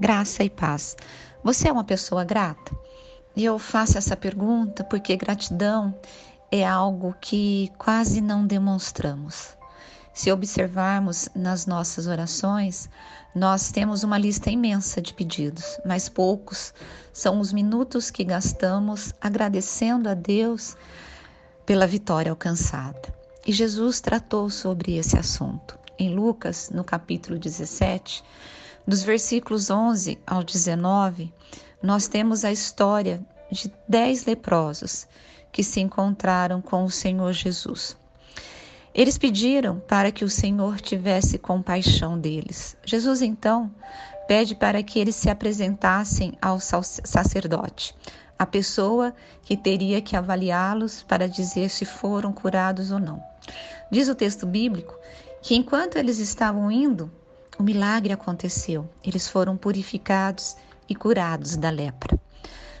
graça e paz. Você é uma pessoa grata? E eu faço essa pergunta porque gratidão é algo que quase não demonstramos. Se observarmos nas nossas orações, nós temos uma lista imensa de pedidos, mas poucos são os minutos que gastamos agradecendo a Deus pela vitória alcançada. E Jesus tratou sobre esse assunto. Em Lucas, no capítulo 17, dos versículos 11 ao 19, nós temos a história de dez leprosos que se encontraram com o Senhor Jesus. Eles pediram para que o Senhor tivesse compaixão deles. Jesus então pede para que eles se apresentassem ao sacerdote, a pessoa que teria que avaliá-los para dizer se foram curados ou não. Diz o texto bíblico que enquanto eles estavam indo, o milagre aconteceu. Eles foram purificados e curados da lepra.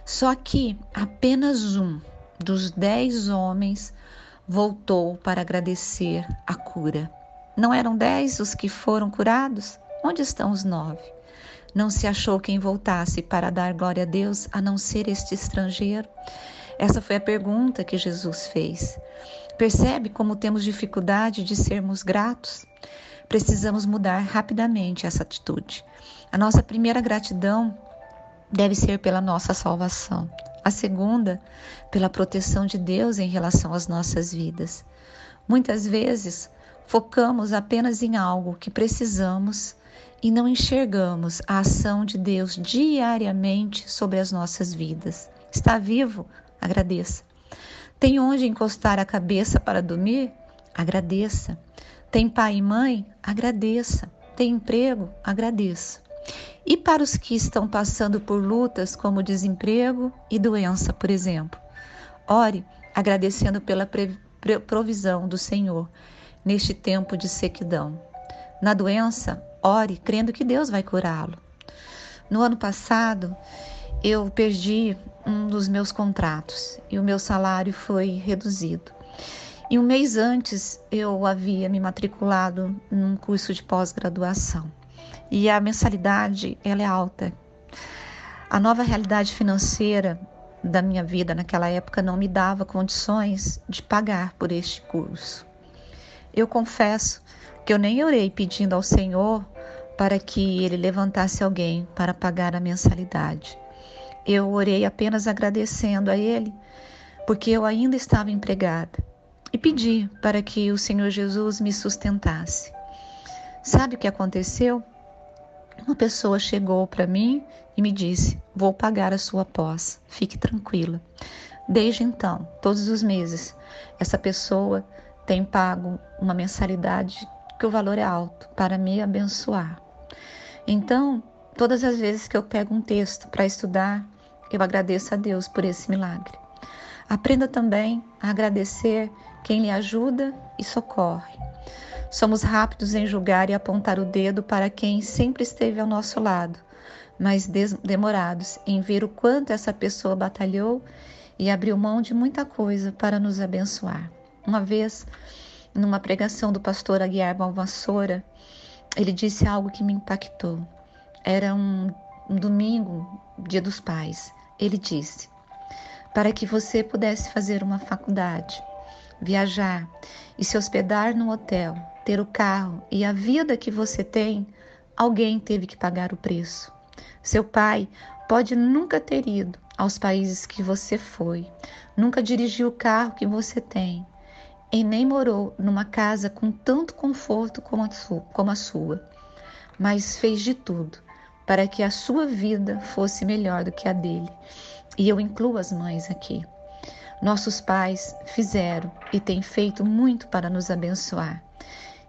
Só que apenas um dos dez homens voltou para agradecer a cura. Não eram dez os que foram curados? Onde estão os nove? Não se achou quem voltasse para dar glória a Deus a não ser este estrangeiro? Essa foi a pergunta que Jesus fez. Percebe como temos dificuldade de sermos gratos? Precisamos mudar rapidamente essa atitude. A nossa primeira gratidão deve ser pela nossa salvação. A segunda, pela proteção de Deus em relação às nossas vidas. Muitas vezes focamos apenas em algo que precisamos e não enxergamos a ação de Deus diariamente sobre as nossas vidas. Está vivo? Agradeça. Tem onde encostar a cabeça para dormir? Agradeça. Tem pai e mãe? Agradeça. Tem emprego? Agradeça. E para os que estão passando por lutas como desemprego e doença, por exemplo, ore agradecendo pela provisão do Senhor neste tempo de sequidão. Na doença, ore crendo que Deus vai curá-lo. No ano passado, eu perdi um dos meus contratos e o meu salário foi reduzido. E um mês antes eu havia me matriculado num curso de pós-graduação e a mensalidade ela é alta. A nova realidade financeira da minha vida naquela época não me dava condições de pagar por este curso. Eu confesso que eu nem orei pedindo ao Senhor para que ele levantasse alguém para pagar a mensalidade. Eu orei apenas agradecendo a ele, porque eu ainda estava empregada, e pedi para que o Senhor Jesus me sustentasse. Sabe o que aconteceu? Uma pessoa chegou para mim e me disse: Vou pagar a sua pós, fique tranquila. Desde então, todos os meses, essa pessoa tem pago uma mensalidade que o valor é alto para me abençoar. Então, todas as vezes que eu pego um texto para estudar, eu agradeço a Deus por esse milagre. Aprenda também a agradecer quem lhe ajuda e socorre. Somos rápidos em julgar e apontar o dedo para quem sempre esteve ao nosso lado, mas demorados em ver o quanto essa pessoa batalhou e abriu mão de muita coisa para nos abençoar. Uma vez, numa pregação do pastor Aguiar Balvassoura, ele disse algo que me impactou. Era um, um domingo, dia dos pais. Ele disse: Para que você pudesse fazer uma faculdade, viajar e se hospedar no hotel, ter o carro e a vida que você tem, alguém teve que pagar o preço. Seu pai pode nunca ter ido aos países que você foi, nunca dirigiu o carro que você tem e nem morou numa casa com tanto conforto como a sua, como a sua mas fez de tudo para que a sua vida fosse melhor do que a dele. E eu incluo as mães aqui. Nossos pais fizeram e têm feito muito para nos abençoar.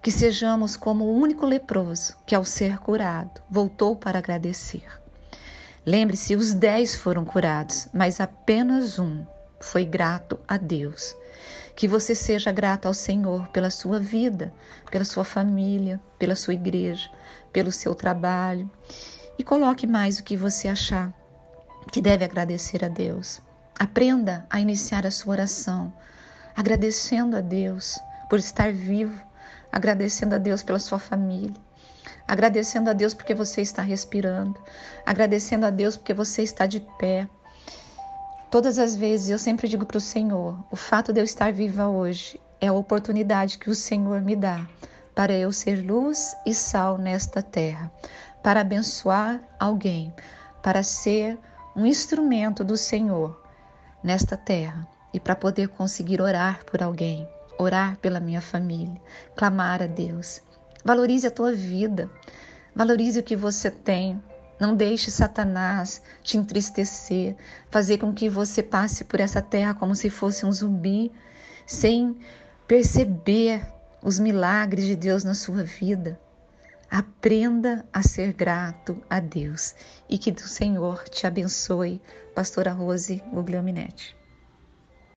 Que sejamos como o único leproso que, ao ser curado, voltou para agradecer. Lembre-se: os dez foram curados, mas apenas um foi grato a Deus. Que você seja grato ao Senhor pela sua vida, pela sua família, pela sua igreja, pelo seu trabalho. E coloque mais o que você achar que deve agradecer a Deus. Aprenda a iniciar a sua oração agradecendo a Deus por estar vivo, agradecendo a Deus pela sua família, agradecendo a Deus porque você está respirando, agradecendo a Deus porque você está de pé. Todas as vezes eu sempre digo para o Senhor: o fato de eu estar viva hoje é a oportunidade que o Senhor me dá para eu ser luz e sal nesta terra, para abençoar alguém, para ser um instrumento do Senhor nesta terra e para poder conseguir orar por alguém, orar pela minha família, clamar a Deus. Valorize a tua vida, valorize o que você tem. Não deixe Satanás te entristecer, fazer com que você passe por essa terra como se fosse um zumbi, sem perceber os milagres de Deus na sua vida. Aprenda a ser grato a Deus e que o Senhor te abençoe. Pastora Rose Guglielminetti.